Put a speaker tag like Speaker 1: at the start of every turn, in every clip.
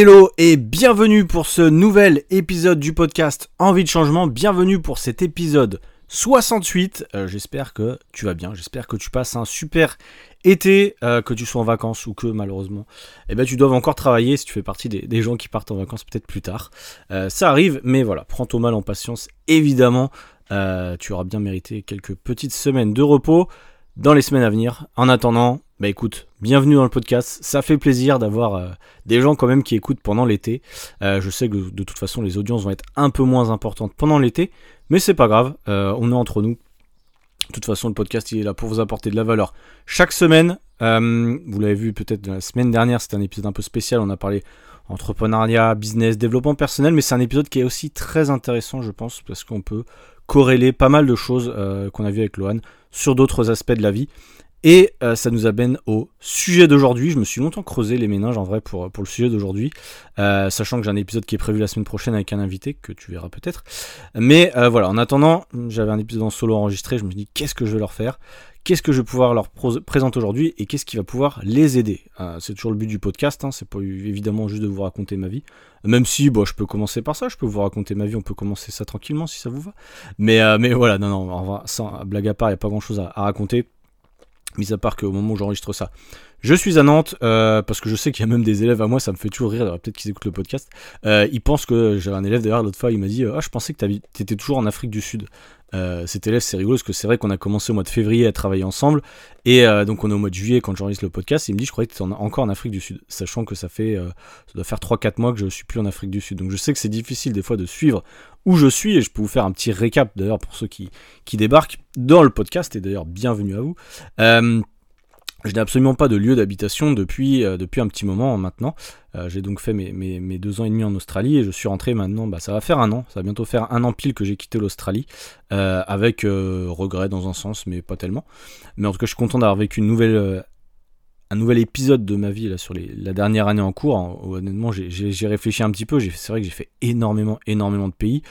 Speaker 1: Hello et bienvenue pour ce nouvel épisode du podcast Envie de changement. Bienvenue pour cet épisode 68. Euh, j'espère que tu vas bien, j'espère que tu passes un super été, euh, que tu sois en vacances ou que malheureusement, eh ben, tu dois encore travailler si tu fais partie des, gens qui partent en vacances peut-être plus tard. Euh, ça arrive, mais voilà, prends ton mal en patience, évidemment. tu auras bien mérité quelques petites semaines de repos dans les semaines à venir. En attendant, bah écoute, bienvenue dans le podcast. Ça fait plaisir d'avoir euh, des gens quand même qui écoutent pendant l'été. Euh, je sais que de toute façon les audiences vont être un peu moins importantes pendant l'été, mais c'est pas grave. Euh, on est entre nous. De toute façon, le podcast il est là pour vous apporter de la valeur chaque semaine. vous l'avez vu peut-être la semaine dernière, c'était un épisode un peu spécial. On a parlé entrepreneuriat, business, développement personnel, mais c'est un épisode qui est aussi très intéressant, je pense, parce qu'on peut corréler pas mal de choses qu'on a vu avec Lohan sur d'autres aspects de la vie. Et euh, ça nous amène au sujet d'aujourd'hui. Je me suis longtemps creusé les méninges en vrai pour, le sujet d'aujourd'hui, euh, sachant que j'ai un épisode qui est prévu la semaine prochaine avec un invité que tu verras peut-être. Mais euh, voilà, en attendant, j'avais un épisode en solo enregistré. Je me suis dit qu'est-ce que je vais leur faire, qu'est-ce que je vais pouvoir leur présenter aujourd'hui? Et qu'est-ce qui va pouvoir les aider? c'est toujours le but du podcast. Hein, c'est pas évidemment juste de vous raconter ma vie, même si bon, je peux commencer par ça. Je peux vous raconter ma vie. On peut commencer ça tranquillement si ça vous va. Mais mais voilà, non non, sans blague à part, il y a pas grand chose à raconter mis à part qu'au moment où j'enregistre ça, je suis à Nantes, euh, parce que je sais qu'il y a même des élèves à moi, ça me fait toujours rire, peut-être qu'ils écoutent le podcast, euh, ils pensent que, j'ai un élève d'ailleurs l'autre fois, il m'a dit, ah je pensais que tu étais toujours en Afrique du Sud. Euh, cet élève, c'est rigolo parce que c'est vrai qu'on a commencé au mois de février à travailler ensemble. Et euh, donc, on est au mois de juillet quand j'enregistre le podcast. il me dit Je croyais que tu étais encore en Afrique du Sud. Sachant que ça fait. Euh, ça doit faire 3-4 mois que je suis plus en Afrique du Sud. Donc, je sais que c'est difficile des fois de suivre où je suis. Et je peux vous faire un petit récap d'ailleurs pour ceux qui, qui débarquent dans le podcast. Et d'ailleurs, bienvenue à vous. Je n'ai absolument pas de lieu d'habitation depuis, euh, depuis un petit moment maintenant. Euh, j'ai donc fait mes, mes, deux ans et demi en Australie et je suis rentré maintenant, bah, ça va faire un an, ça va bientôt faire un an pile que j'ai quitté l'Australie, euh, avec regret dans un sens, mais pas tellement. Mais en tout cas, je suis content d'avoir vécu une nouvelle, un nouvel épisode de ma vie là, sur les, la dernière année en cours. honnêtement, j'ai réfléchi un petit peu, c'est vrai que j'ai fait énormément, énormément de pays.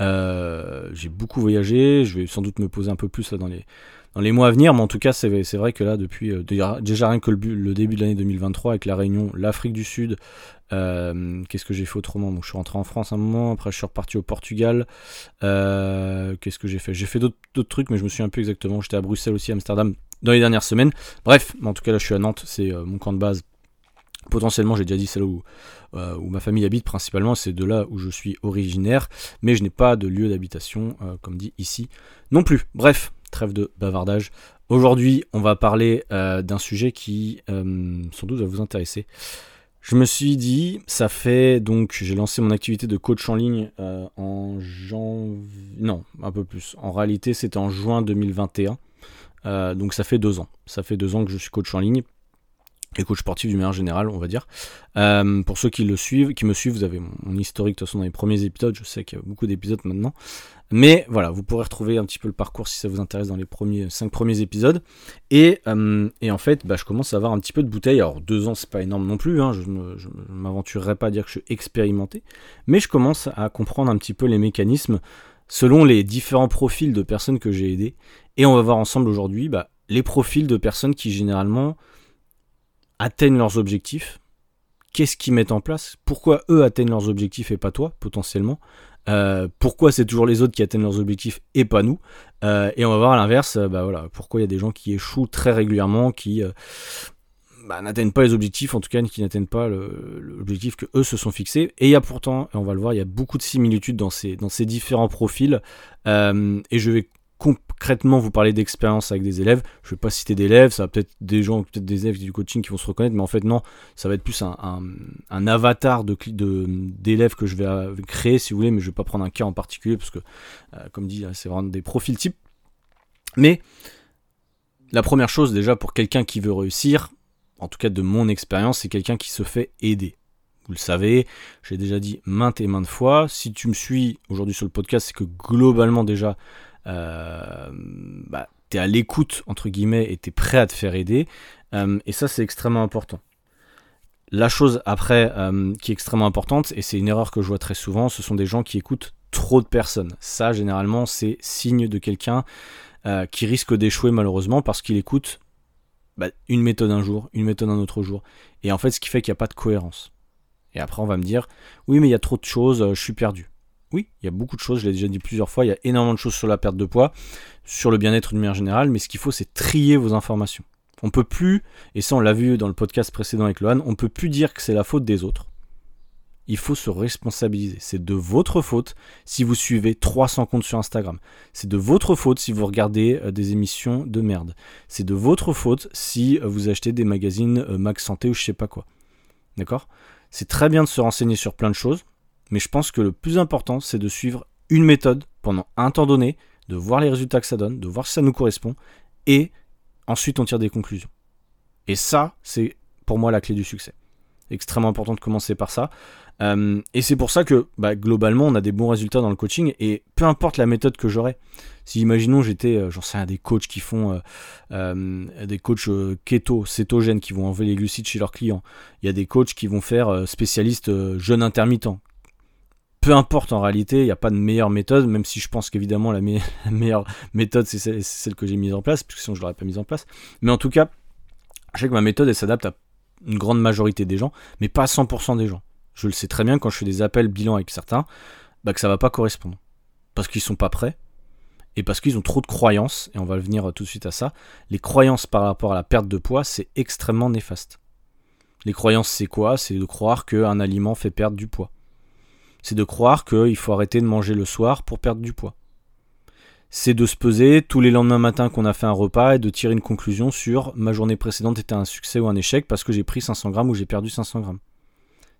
Speaker 1: j'ai beaucoup voyagé, je vais sans doute me poser un peu plus là, dans les dans les mois à venir, mais en tout cas, c'est vrai que là, depuis euh, déjà rien que le, début de l'année 2023 avec la Réunion, l'Afrique du Sud, euh, qu'est-ce que j'ai fait autrement? Je suis rentré en France un moment, après je suis reparti au Portugal. Euh, qu'est-ce que j'ai fait? J'ai fait d'autres trucs, mais je me souviens plus exactement. J'étais à Bruxelles aussi, à Amsterdam dans les dernières semaines. Bref, en tout cas, là, je suis à Nantes, c'est mon camp de base. Potentiellement, j'ai déjà dit, c'est là où, ma famille habite principalement, c'est de là où je suis originaire, mais je n'ai pas de lieu d'habitation, comme dit ici non plus. Bref, trêve de bavardage. Aujourd'hui, on va parler euh, d'un sujet qui euh, sans doute va vous intéresser. Je me suis dit, ça fait donc, j'ai lancé mon activité de coach en ligne euh, en janvier, non, un peu plus. En réalité, c'était en juin 2021. donc ça fait deux ans. Ça fait deux ans que je suis coach en ligne et coach sportif du meilleur général, on va dire. Pour ceux qui le suivent, qui me suivent, vous avez mon, historique de toute façon dans les premiers épisodes. Je sais qu'il y a beaucoup d'épisodes maintenant, mais voilà, vous pourrez retrouver un petit peu le parcours si ça vous intéresse dans les premiers cinq premiers épisodes. Et, euh, en fait, bah, je commence à avoir un petit peu de bouteille. Alors deux ans, c'est pas énorme non plus. Hein, je ne m'aventurerai pas à dire que je suis expérimenté, mais je commence à comprendre un petit peu les mécanismes selon les différents profils de personnes que j'ai aidées. Et on va voir ensemble aujourd'hui bah, les profils de personnes qui généralement atteignent leurs objectifs, qu'est-ce qu'ils mettent en place, pourquoi eux atteignent leurs objectifs et pas toi potentiellement, euh, pourquoi c'est toujours les autres qui atteignent leurs objectifs et pas nous, euh, et on va voir à l'inverse, euh, bah voilà, pourquoi il y a des gens qui échouent très régulièrement, qui bah, n'atteignent pas les objectifs, en tout cas qui n'atteignent pas l'objectif que eux se sont fixés, et il y a pourtant, et on va le voir, il y a beaucoup de similitudes dans ces, dans ces différents profils, et je vais concrètement vous parler d'expérience avec des élèves. Je ne vais pas citer d'élèves, ça va peut-être des gens, peut-être des élèves du coaching qui vont se reconnaître, mais en fait non, ça va être plus un, avatar d'élèves que je vais euh, créer si vous voulez, mais je ne vais pas prendre un cas en particulier parce que, euh, comme dit, c'est vraiment des profils types. Mais la première chose déjà pour quelqu'un qui veut réussir, en tout cas de mon expérience, c'est quelqu'un qui se fait aider. Vous le savez, j'ai déjà dit maintes et maintes fois. Si tu me suis aujourd'hui sur le podcast, c'est que globalement déjà, euh, bah, tu es à l'écoute, entre guillemets, et tu es prêt à te faire aider. Euh, et ça, c'est extrêmement important. La chose après euh, qui est extrêmement importante, et c'est une erreur que je vois très souvent, ce sont des gens qui écoutent trop de personnes. Ça, généralement, c'est signe de quelqu'un qui risque d'échouer malheureusement parce qu'il écoute bah, une méthode un jour, une méthode un autre jour. Et en fait, ce qui fait qu'il n'y a pas de cohérence. Et après, on va me dire, oui, mais il y a trop de choses, euh, je suis perdu. Oui, il y a beaucoup de choses, je l'ai déjà dit plusieurs fois, il y a énormément de choses sur la perte de poids, sur le bien-être d'une manière générale, mais ce qu'il faut, c'est trier vos informations. On peut plus, et ça on l'a vu dans le podcast précédent avec Lohan, on peut plus dire que c'est la faute des autres. Il faut se responsabiliser. C'est de votre faute si vous suivez 300 comptes sur Instagram. C'est de votre faute si vous regardez euh, des émissions de merde. C'est de votre faute si euh, vous achetez des magazines Max Santé ou je sais pas quoi. D'accord? C'est très bien de se renseigner sur plein de choses, mais je pense que le plus important, c'est de suivre une méthode pendant un temps donné, de voir les résultats que ça donne, de voir si ça nous correspond, et Ensuite, on tire des conclusions. Et ça, c'est pour moi la clé du succès. Extrêmement important de commencer par ça. Euh, et c'est pour ça que bah, globalement, on a des bons résultats dans le coaching. Et peu importe la méthode que j'aurais. Si imaginons j'étais, euh, j'en sais rien, des coachs qui font euh, des coachs keto, cétogènes, qui vont enlever les glucides chez leurs clients. Il y a des coachs qui vont faire spécialistes jeûne intermittent, peu importe en réalité, il n'y a pas de meilleure méthode, même si je pense qu'évidemment la, meilleure méthode c'est celle, que j'ai mise en place, puisque sinon je ne l'aurais pas mise en place. Mais en tout cas, je sais que ma méthode elle s'adapte à une grande majorité des gens, mais pas à 100% des gens. Je le sais très bien quand je fais des appels bilan avec certains, bah, que ça va pas correspondre. Parce qu'ils sont pas prêts, et parce qu'ils ont trop de croyances, et on va venir tout de suite à ça. Les croyances par rapport à la perte de poids, c'est extrêmement néfaste. Les croyances, c'est quoi? C'est de croire qu'un aliment fait perdre du poids c'est de croire qu'il faut arrêter de manger le soir pour perdre du poids. C'est de se peser tous les lendemains matins qu'on a fait un repas et de tirer une conclusion sur ma journée précédente était un succès ou un échec parce que j'ai pris 500 grammes ou j'ai perdu 500 grammes.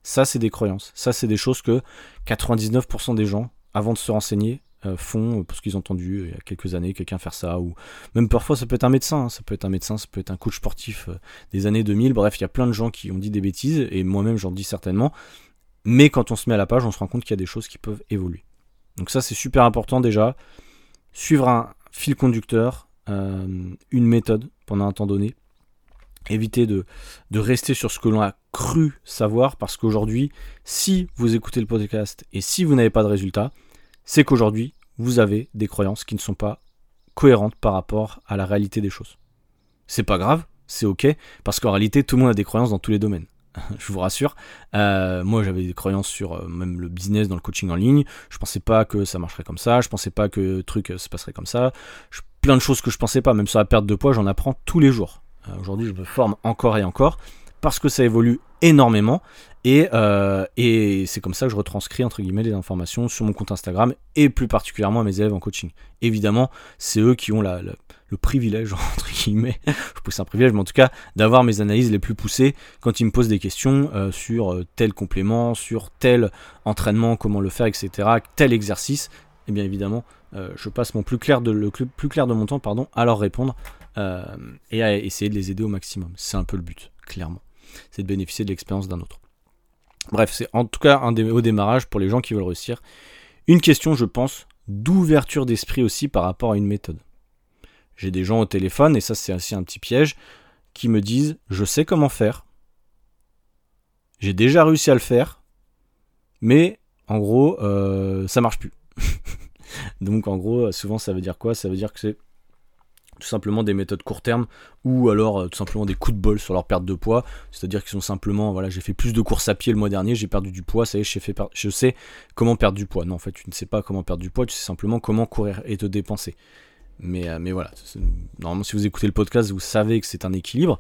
Speaker 1: Ça, c'est des croyances. Ça, c'est des choses que 99% des gens, avant de se renseigner, euh, font parce qu'ils ont entendu euh, il y a quelques années quelqu'un faire ça ou même parfois ça peut être un médecin hein. ça peut être un médecin ça peut être un coach sportif euh, des années 2000 bref il y a plein de gens qui ont dit des bêtises et moi-même j'en dis certainement mais quand on se met à la page, on se rend compte qu'il y a des choses qui peuvent évoluer. Donc ça, c'est super important déjà. Suivre un fil conducteur, euh, une méthode pendant un temps donné. Éviter de, de rester sur ce que l'on a cru savoir, parce qu'aujourd'hui, si vous écoutez le podcast et si vous n'avez pas de résultat, c'est qu'aujourd'hui, vous avez des croyances qui ne sont pas cohérentes par rapport à la réalité des choses. C'est pas grave, c'est ok, parce qu'en réalité, tout le monde a des croyances dans tous les domaines. je vous rassure. Euh, moi, j'avais des croyances sur euh, même le business dans le coaching en ligne. Je pensais pas que ça marcherait comme ça. Je pensais pas que truc euh, se passerait comme ça. plein de choses que je pensais pas. Même sur la perte de poids, j'en apprends tous les jours. Aujourd'hui, je me forme encore et encore parce que ça évolue énormément. Et, et c'est comme ça que je retranscris entre guillemets les informations sur mon compte Instagram et plus particulièrement à mes élèves en coaching. Évidemment, c'est eux qui ont le privilège, entre guillemets, je pousse un privilège, mais en tout cas, d'avoir mes analyses les plus poussées quand ils me posent des questions euh, sur euh, tel complément, sur tel entraînement, comment le faire, etc., tel exercice. Et eh bien évidemment, euh, je passe mon plus clair de, le plus clair de mon temps pardon, à leur répondre et à essayer de les aider au maximum. C'est un peu le but, clairement. C'est de bénéficier de l'expérience d'un autre. Bref, c'est en tout cas un au démarrage pour les gens qui veulent réussir. Une question, je pense, d'ouverture d'esprit aussi par rapport à une méthode. J'ai des gens au téléphone, et ça c'est aussi un petit piège, qui me disent je sais comment faire, j'ai déjà réussi à le faire, mais en gros euh, ça marche plus. Donc en gros souvent ça veut dire quoi? Ça veut dire que c'est tout simplement des méthodes court terme ou alors euh, tout simplement des coups de bol sur leur perte de poids. C'est-à-dire qu'ils sont simplement, voilà, j'ai fait plus de courses à pied le mois dernier, j'ai perdu du poids, ça y est, fait je sais comment perdre du poids. Non, en fait, tu ne sais pas comment perdre du poids, tu sais simplement comment courir et te dépenser. Mais, euh, mais voilà, normalement, si vous écoutez le podcast, vous savez que c'est un équilibre.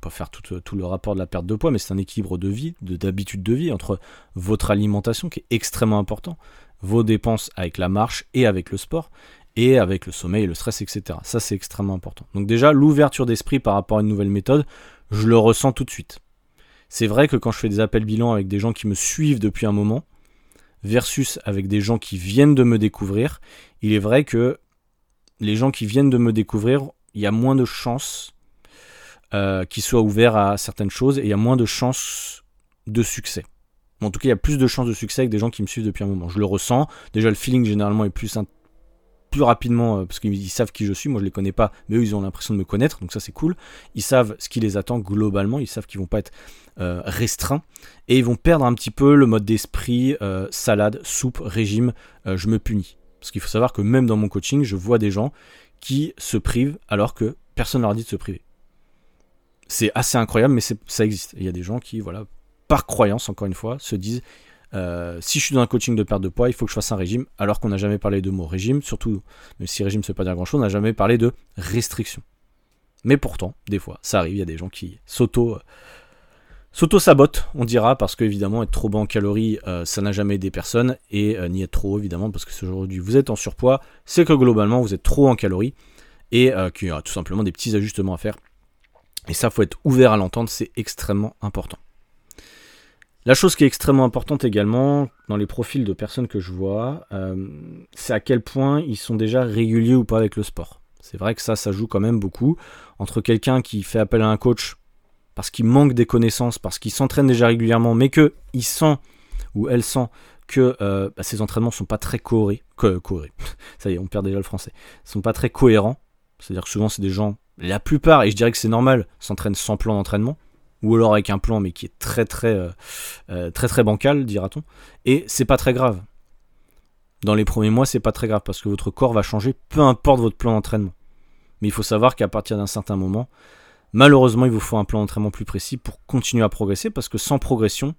Speaker 1: Pas faire tout, tout, le rapport de la perte de poids, mais c'est un équilibre de vie, d'habitude de, vie entre votre alimentation qui est extrêmement important, vos dépenses avec la marche et avec le sport, et avec le sommeil, le stress, etc. Ça, c'est extrêmement important. Donc déjà, l'ouverture d'esprit par rapport à une nouvelle méthode, je le ressens tout de suite. C'est vrai que quand je fais des appels bilan avec des gens qui me suivent depuis un moment, versus avec des gens qui viennent de me découvrir, il est vrai que les gens qui viennent de me découvrir, il y a moins de chances euh, qu'ils soient ouverts à certaines choses et il y a moins de chances de succès. En tout cas, il y a plus de chances de succès avec des gens qui me suivent depuis un moment. Je le ressens. Déjà, le feeling généralement est plus, plus rapidement euh, parce qu'ils savent qui je suis. Moi, je les connais pas, mais eux, ils ont l'impression de me connaître. Donc ça, c'est cool. Ils savent ce qui les attend globalement. Ils savent qu'ils vont pas être euh, restreints et ils vont perdre un petit peu le mode d'esprit salade, soupe, régime. je me punis. Parce qu'il faut savoir que même dans mon coaching, je vois des gens qui se privent alors que personne ne leur dit de se priver. C'est assez incroyable, mais ça existe. Il y a des gens qui, voilà, par croyance, encore une fois, se disent euh, si je suis dans un coaching de perte de poids, il faut que je fasse un régime, alors qu'on n'a jamais parlé de mot régime, surtout, si régime ne veut pas dire grand chose, on n'a jamais parlé de restriction. Mais pourtant, des fois, ça arrive, il y a des gens qui s'auto. S'auto-sabote, on dira, parce qu'évidemment, être trop bas en calories, euh, ça n'a jamais aidé personne, et euh, ni être trop, évidemment, parce que aujourd'hui vous êtes en surpoids, c'est que globalement, vous êêtes trop en calories, et qu'il y a tout simplement des petits ajustements à faire. Et ça, faut être ouvert à l'entendre, c'est extrêmement important. La chose qui est extrêmement importante également dans les profils de personnes que je vois, euh, c'est à quel point ils sont déjà réguliers ou pas avec le sport. C'est vrai que ça, ça joue quand même beaucoup. Entre quelqu'un qui fait appel à un coach parce qu'il manque des connaissances, parce qu'il s'entraîne déjà régulièrement, mais qu'il sent ou elle sent que euh, bah, ses entraînements sont pas très cohérents, ça y est, on perd déjà le français, sont pas très cohérents. C'est-à-dire que souvent c'est des gens, la plupart, et je dirais que c'est normal, s'entraînent sans plan d'entraînement ou alors avec un plan mais qui est très très euh, euh, très très bancal, dira-t-on. Et c'est pas très grave. Dans les premiers mois, c'est pas très grave parce que votre corps va changer, peu importe votre plan d'entraînement. Mais il faut savoir qu'à partir d'un certain moment, malheureusement, il vous faut un plan d'entraînement plus précis pour continuer à progresser parce que sans progression,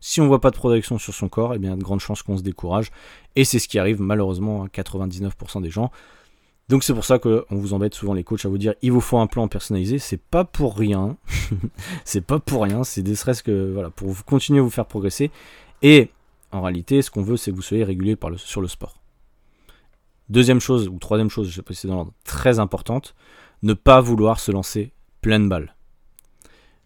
Speaker 1: si on voit pas de progression sur son corps, eh bien, il y a de grandes chances qu'on se décourage. Et c'est ce qui arrive malheureusement à 99% des gens. Donc c'est pour ça qu'on vous embête souvent les coachs à vous dire il vous faut un plan personnalisé. C'est pas pour rien. c'est pas pour rien. C'est des stress que voilà pour vous continuer à vous faire progresser. Et en réalité, ce qu'on veut, c'est que vous soyez le, sur le sport. Deuxième chose ou troisième chose, je sais pas si c'est dans l'ordre, très importante, ne pas vouloir se lancer pleine balle.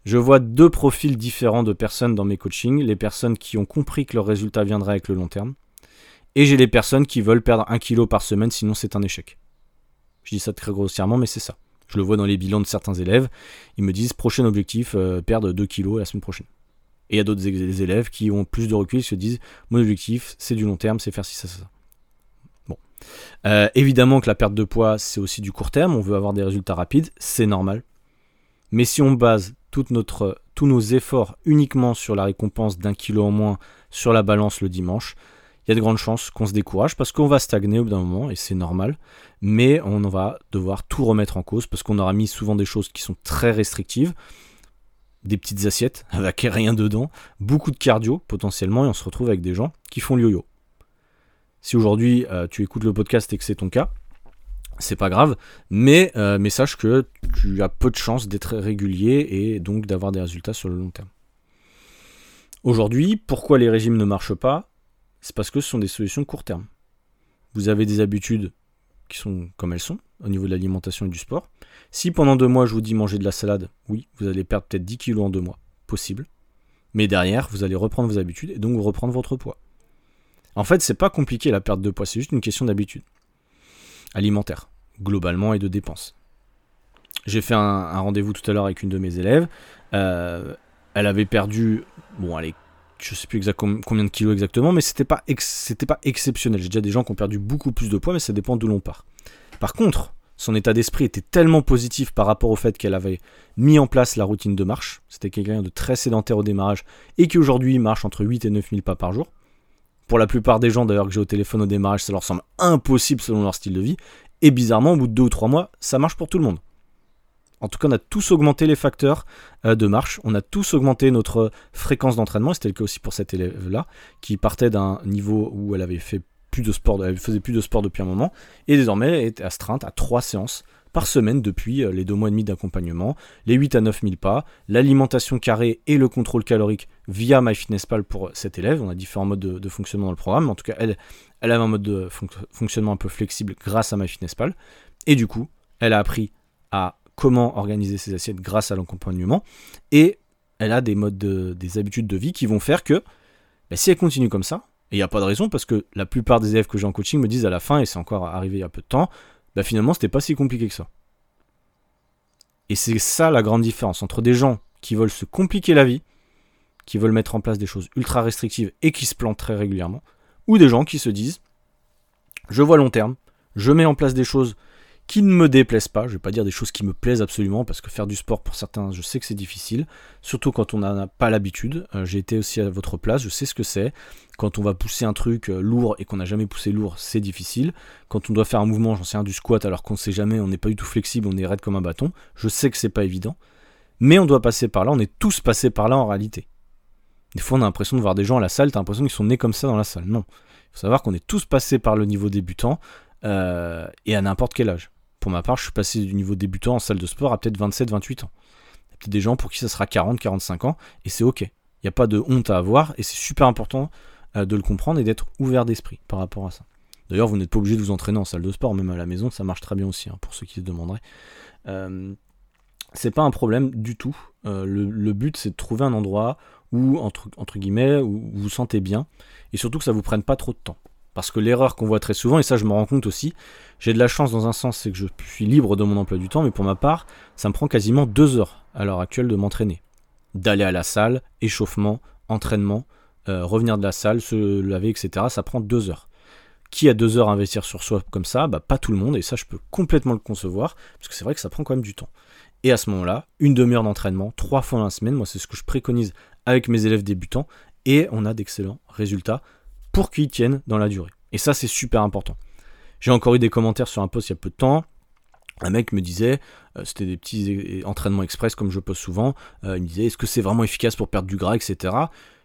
Speaker 1: Je vois deux profils différents de personnes dans mes coachings. Les personnes qui ont compris que leur résultat viendrait avec le long terme. Et j'ai les personnes qui veulent perdre un kilo par semaine, sinon c'est un échec. Je dis ça très grossièrement, mais c'est ça. Je le vois dans les bilans de certains élèves. Ils me disent prochain objectif, euh, perdre 2 kilos la semaine prochaine. Et il y a d'autres élèves qui ont plus de recul, ils se disent mon objectif, c'est du long terme, c'est faire ci, ça, ça. Bon. Euh, évidemment que la perte de poids, c'est aussi du court terme, on veut avoir des résultats rapides, c'est normal. Mais si on base notre, tous nos efforts uniquement sur la récompense d'un kilo en moins sur la balance le dimanche, il y a de grandes chances qu'on se décourage parce qu'on va stagner au bout d'un moment et c'est normal. Mais on va devoir tout remettre en cause parce qu'on aura mis souvent des choses qui sont très restrictives, des petites assiettes avec rien dedans, beaucoup de cardio potentiellement et on se retrouve avec des gens qui font le yo-yo. Si aujourd'hui euh, tu écoutes le podcast et que c'est ton cas, c'est pas grave, euh, mais sache que tu as peu de chances d'être régulier et donc d'avoir des résultats sur le long terme. Aujourd'hui, pourquoi les régimes ne marchent pas? C'est parce que ce sont des solutions court terme. Vous avez des habitudes qui sont comme elles sont au niveau de l'alimentation et du sport. Si pendant deux mois je vous dis manger de la salade, oui, vous allez perdre peut-être 10 kilos en deux mois, possible. Mais derrière, vous allez reprendre vos habitudes et donc reprendre votre poids. En fait, c'est pas compliqué la perte de poids, c'est juste une question d'habitude alimentaire, globalement, et de dépenses. J'ai fait un, rendez-vous tout à l'heure avec une de mes élèves. Euh, elle avait perdu, bon, allez, je sais plus exactement combien de kilos exactement, mais c'était pas, pas exceptionnel. J'ai déjà des gens qui ont perdu beaucoup plus de poids, mais ça dépend d'où l'on part. Par contre, son état d'esprit était tellement positif par rapport au fait qu'elle avait mis en place la routine de marche. C'était quelqu'un de très sédentaire au démarrage et qui aujourd'hui marche entre 8 et 9 000 pas par jour. Pour la plupart des gens d'ailleurs que j'ai au téléphone au démarrage, ça leur semble impossible selon leur style de vie. Et bizarrement, au bout de 2 ou 3 mois, ça marche pour tout le monde. En tout cas, on a tous augmenté les facteurs euh, de marche, on a tous augmenté notre fréquence d'entraînement, c'était le cas aussi pour cette élève-là, qui partait d'un niveau où elle avait fait plus de sport, elle faisait plus de sport depuis un moment, et désormais elle était astreinte à trois séances par semaine depuis euh, les deux mois et demi d'accompagnement, les 8 à 9 000 pas, l'alimentation carrée et le contrôle calorique via MyFitnessPal pour cette élève. On a différents modes de, fonctionnement dans le programme, mais en tout cas, elle, elle avait un mode de fonctionnement un peu flexible grâce à MyFitnessPal. Et du coup, elle a appris à comment organiser ses assiettes grâce à l'accompagnement. Et elle a des modes, des habitudes de vie qui vont faire que bah, si elle continue comme ça, et il n'y a pas de raison parce que la plupart des élèves que j'ai en coaching me disent à la fin, et c'est encore arrivé il y a peu de temps, bah finalement c'était pas si compliqué que ça. Et c'est ça la grande différence entre des gens qui veulent se compliquer la vie, qui veulent mettre en place des choses ultra restrictives et qui se plantent très régulièrement, ou des gens qui se disent je vois long terme, je mets en place des choses qui ne me déplaisent pas. Je vais pas dire des choses qui me plaisent absolument parce que faire du sport pour certains, je sais que c'est difficile, surtout quand on n'a pas l'habitude. Euh, j'ai été aussi à votre place, je sais ce que c'est. Quand on va pousser un truc euh, lourd et qu'on n'a jamais poussé lourd, c'est difficile. Quand on doit faire un mouvement, j'en sais rien, du squat alors qu'on ne sait jamais, on n'est pas du tout flexible, on est raide comme un bâton. Je sais que c'est pas évident, mais on doit passer par là. On est tous passés par là en réalité. Des fois, on a l'impression de voir des gens à la salle, t'as l'impression qu'ils sont nés comme ça dans la salle. Non. Il faut savoir qu'on est tous passés par le niveau débutant euh, et à n'importe quel âge. Pour ma part, je suis passé du niveau débutant en salle de sport à peut-être 27-28 ans. Il y a peut-être des gens pour qui ça sera 40-45 ans et c'est ok. Il n'y a pas de honte à avoir et c'est super important euh, de le comprendre et d'être ouvert d'esprit par rapport à ça. D'ailleurs, vous n'êtes pas obligé de vous entraîner en salle de sport, même à la maison, ça marche très bien aussi, hein, pour ceux qui se demanderaient. Euh, c'est pas un problème du tout. Euh, le, but, c'est de trouver un endroit où, entre, guillemets, où vous vous sentez bien, et surtout que ça vous prenne pas trop de temps. Parce que l'erreur qu'on voit très souvent, et ça je me rends compte aussi, j'ai de la chance dans un sens, c'est que je suis libre de mon emploi du temps, mais pour ma part, ça me prend quasiment deux heures à l'heure actuelle de m'entraîner. D'aller à la salle, échauffement, entraînement, euh, revenir de la salle, se laver, etc. Ça prend deux heures. Qui a deux heures à investir sur soi comme ça? Bah, Pas tout le monde, et ça je peux complètement le concevoir, parce que c'est vrai que ça prend quand même du temps. Et à ce moment-là, une demi-heure d'entraînement, trois fois dans la semaine, moi c'est ce que je préconise avec mes élèves débutants, et on a d'excellents résultats pour qu'ils tiennent dans la durée. Et ça c'est super important. J'ai encore eu des commentaires sur un post il y a peu de temps, un mec me disait, euh, c'était des petits entraînements express comme je pose souvent, euh, il me disait est-ce que c'est vraiment efficace pour perdre du gras, etc.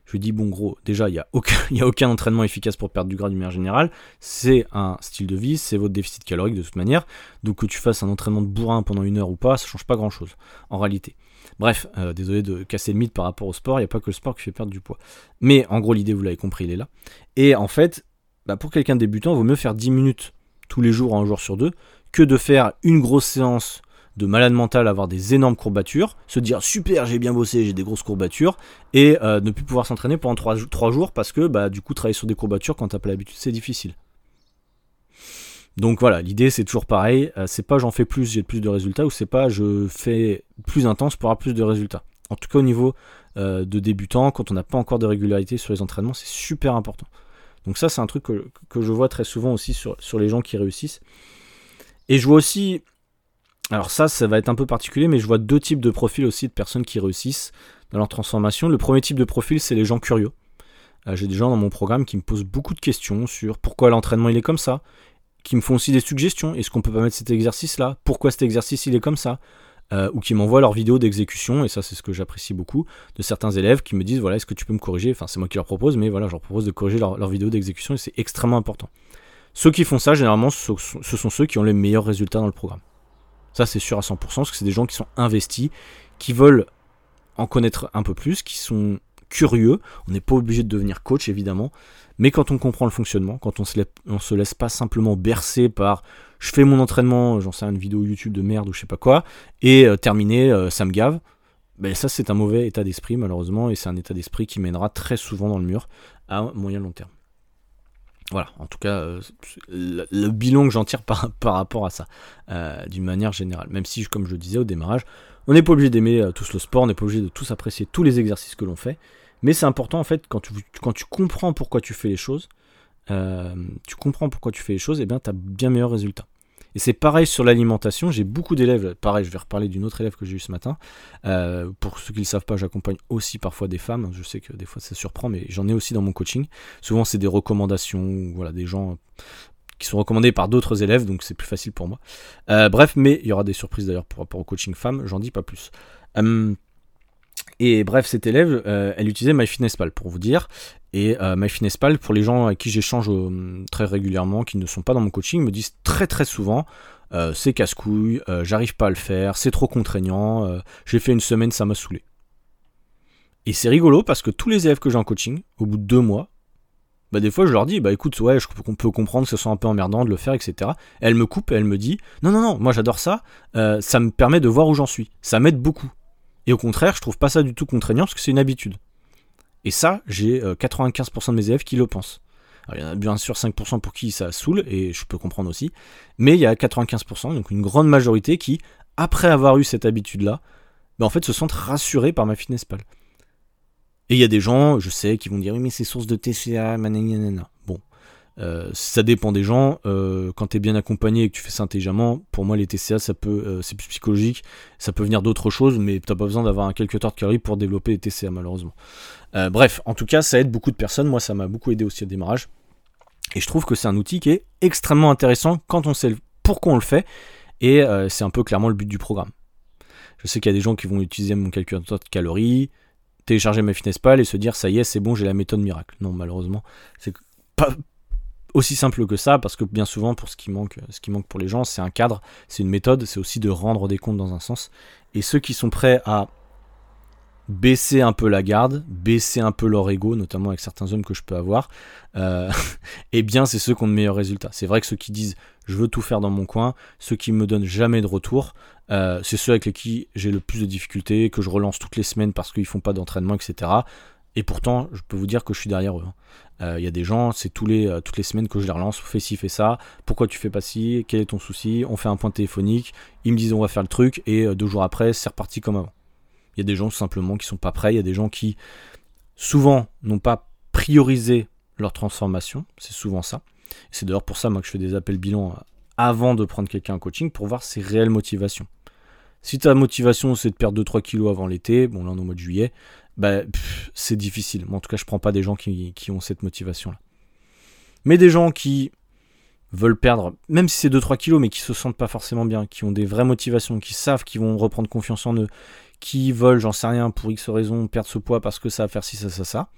Speaker 1: Je lui dis, bon, gros, déjà, il n'y a, aucun, a aucun entraînement efficace pour perdre du gras d'une manière générale. C'est un style de vie, c'est votre déficit calorique de toute manière. Donc, que tu fasses un entraînement de bourrin pendant une heure ou pas, ça change pas grand chose, en réalité. Bref, euh, désolé de casser le mythe par rapport au sport, il n'y a pas que le sport qui fait perdre du poids. Mais en gros, l'idée, vous l'avez compris, il est là. Et en fait, bah, pour quelqu'un débutant, il vaut mieux faire 10 minutes tous les jours, un jour sur deux, que de faire une grosse séance de malade mental avoir des énormes courbatures, se dire super j'ai bien bossé, j'ai des grosses courbatures, et euh, ne plus pouvoir s'entraîner pendant 3, jours parce que bah, du coup travailler sur des courbatures quand t'as pas l'habitude c'est difficile. Donc voilà, l'idée c'est toujours pareil, euh, c'est pas j'en fais plus, j'ai plus de résultats, ou c'est pas je fais plus intense pour avoir plus de résultats. En tout cas au niveau euh, de débutant, quand on n'a pas encore de régularité sur les entraînements, c'est super important. Donc ça c'est un truc que, je vois très souvent aussi sur, sur les gens qui réussissent. Et je vois aussi alors ça, ça va être un peu particulier, mais je vois deux types de profils aussi de personnes qui réussissent dans leur transformation. Le premier type de profil, c'est les gens curieux. Euh, j'ai des gens dans mon programme qui me posent beaucoup de questions sur pourquoi l'entraînement il est comme ça, qui me font aussi des suggestions. Est-ce qu'on peut pas mettre cet exercice-là? Pourquoi cet exercice il est comme ça? Euh, ou qui m'envoient leurs vidéos d'exécution, et ça c'est ce que j'apprécie beaucoup, de certains élèves qui me disent voilà, est-ce que tu peux me corriger? Enfin, c'est moi qui leur propose, mais voilà, je leur propose de corriger leurs leur vidéos d'exécution, et c'est extrêmement important. Ceux qui font ça, généralement, ce sont ceux qui ont les meilleurs résultats dans le programme. Ça, c'est sûr à 100%, parce que c'est des gens qui sont investis, qui veulent en connaître un peu plus, qui sont curieux. On n'est pas obligé de devenir coach, évidemment. Mais quand on comprend le fonctionnement, quand on se, se laisse pas simplement bercer par je fais mon entraînement, j'en sais une vidéo YouTube de merde ou je sais pas quoi, et euh, terminé, euh, ça me gave. Ben ça, c'est un mauvais état d'esprit, malheureusement, et c'est un état d'esprit qui mènera très souvent dans le mur à moyen long terme. Voilà, en tout cas, euh, le, bilan que j'en tire par, rapport à ça, euh, d'une manière générale. Même si, comme je le disais au démarrage, on n'est pas obligé d'aimer euh, tous le sport, on n'est pas obligé de tous apprécier tous les exercices que l'on fait, mais c'est important en fait, quand tu, comprends pourquoi tu fais les choses, tu comprends pourquoi tu fais les choses, et bien tu as bien meilleurs résultats. Et c'est pareil sur l'alimentation. J'ai beaucoup d'élèves. Pareil, je vais reparler d'une autre élève que j'ai eu ce matin. Euh, pour ceux qui ne le savent pas, j'accompagne aussi parfois des femmes. Je sais que des fois ça surprend, mais j'en ai aussi dans mon coaching. Souvent, c'est des recommandations, voilà, des gens qui sont recommandés par d'autres élèves, donc c'est plus facile pour moi. Euh, bref, mais il y aura des surprises d'ailleurs par rapport au coaching femme. J'en dis pas plus. Hum, et bref, cette élève, euh, elle utilisait MyFitnessPal pour vous dire. Et euh, MyFitnessPal, pour les gens avec qui j'échange euh, très régulièrement, qui ne sont pas dans mon coaching, me disent très très souvent c'est casse-couille, j'arrive pas à le faire, c'est trop contraignant, j'ai fait une semaine, ça m'a saoulé. Et c'est rigolo parce que tous les élèves que j'ai en coaching, au bout de deux mois, bah des fois je leur dis bah écoute ouais je peut comprendre que ce soit un peu emmerdant de le faire etc. elle me coupe et elle me dit non non non moi j'adore ça, ça me permet de voir où j'en suis, ça m'aide beaucoup. Et au contraire je trouve pas ça du tout contraignant parce que c'est une habitude. Et ça, j'ai 95% euh, de mes élèves qui le pensent. il y en a bien sûr 5% pour qui ça saoule, et je peux comprendre aussi, mais il y a 95%, donc une grande majorité qui, après avoir eu cette habitude-là, ben en fait se sentent rassurés par ma fitness pal. Et il y a des gens, je sais, qui vont dire oui mais c'est source de TCA, manana. Euh, ça dépend des gens. Euh, quand tu es bien accompagné et que tu fais ça intelligemment, pour moi les TCA ça peut, euh, c'est plus psychologique, ça peut venir d'autres choses, mais t'as pas besoin d'avoir un quelques temps de calories pour développer les TCA malheureusement. bref, en tout cas ça aide beaucoup de personnes. Moi ça m'a beaucoup aidé aussi au démarrage. Et je trouve que c'est un outil qui est extrêmement intéressant quand on sait pourquoi on le fait. Et c'est un peu clairement le but du programme. Je sais qu'il y a des gens qui vont utiliser mon calculateur de calories, télécharger MyFitnessPal et se dire ça y est, c'est bon, j'ai la méthode miracle. Non, malheureusement, c'est pas aussi simple que ça parce que bien souvent, pour ce qui manque, ce qui manque pour les gens, c'est un cadre, c'est une méthode, c'est aussi de rendre des comptes dans un sens. Et ceux qui sont prêts à baisser un peu la garde, baisser un peu leur ego, notamment avec certains hommes que je peux avoir, euh, eh bien c'est ceux qui ont de meilleurs résultats. C'est vrai que ceux qui disent je veux tout faire dans mon coin, ceux qui me donnent jamais de retour, euh, c'est ceux avec qui j'ai le plus de difficultés, que je relance toutes les semaines parce qu'ils font pas d'entraînement, etc. Et pourtant, je peux vous dire que je suis derrière eux. Hein. Euh, il y a des gens, c'est tous les, toutes les semaines que je les relance, fais ci, fais ça, pourquoi tu fais pas ci, quel est ton souci, on fait un point téléphonique, ils me disent on va faire le truc, et deux jours après, c'est reparti comme avant. Il y a des gens simplement qui sont pas prêts. Il y a des gens qui souvent n'ont pas priorisé leur transformation. C'est souvent ça. C'est d'ailleurs pour ça moi que je fais des appels bilan avant de prendre quelqu'un en coaching pour voir ses réelles motivations. Si ta motivation c'est de perdre 2-3 kilos avant l'été, bon là on est au mois de juillet, bah, c'est difficile. en tout cas je prends pas des gens qui, ont cette motivation là. Mais des gens qui veulent perdre, même si c'est 2-3 kilos, mais qui se sentent pas forcément bien, qui ont des vraies motivations, qui savent qu'ils vont reprendre confiance en eux, qui veulent, j'en sais rien, pour X raison, perdre ce poids parce que ça va faire ci, ça, ça, ça,